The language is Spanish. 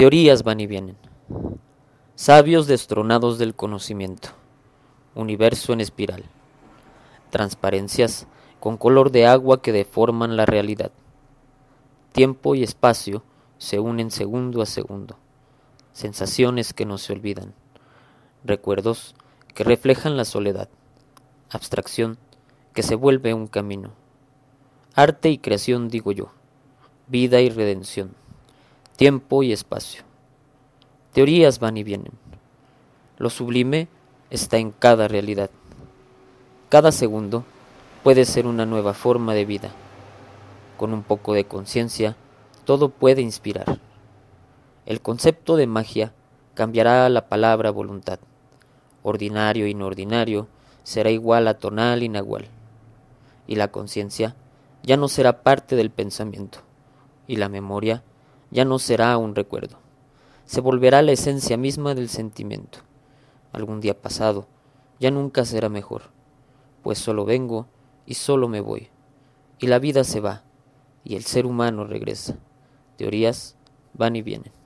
Teorías van y vienen. Sabios destronados del conocimiento. Universo en espiral. Transparencias con color de agua que deforman la realidad. Tiempo y espacio se unen segundo a segundo. Sensaciones que no se olvidan. Recuerdos que reflejan la soledad. Abstracción que se vuelve un camino. Arte y creación, digo yo. Vida y redención. Tiempo y espacio. Teorías van y vienen. Lo sublime está en cada realidad. Cada segundo puede ser una nueva forma de vida. Con un poco de conciencia, todo puede inspirar. El concepto de magia cambiará la palabra voluntad. Ordinario y no ordinario será igual a tonal y nahual. Y la conciencia ya no será parte del pensamiento. Y la memoria ya no será un recuerdo. Se volverá la esencia misma del sentimiento. Algún día pasado ya nunca será mejor, pues solo vengo y solo me voy. Y la vida se va, y el ser humano regresa. Teorías van y vienen.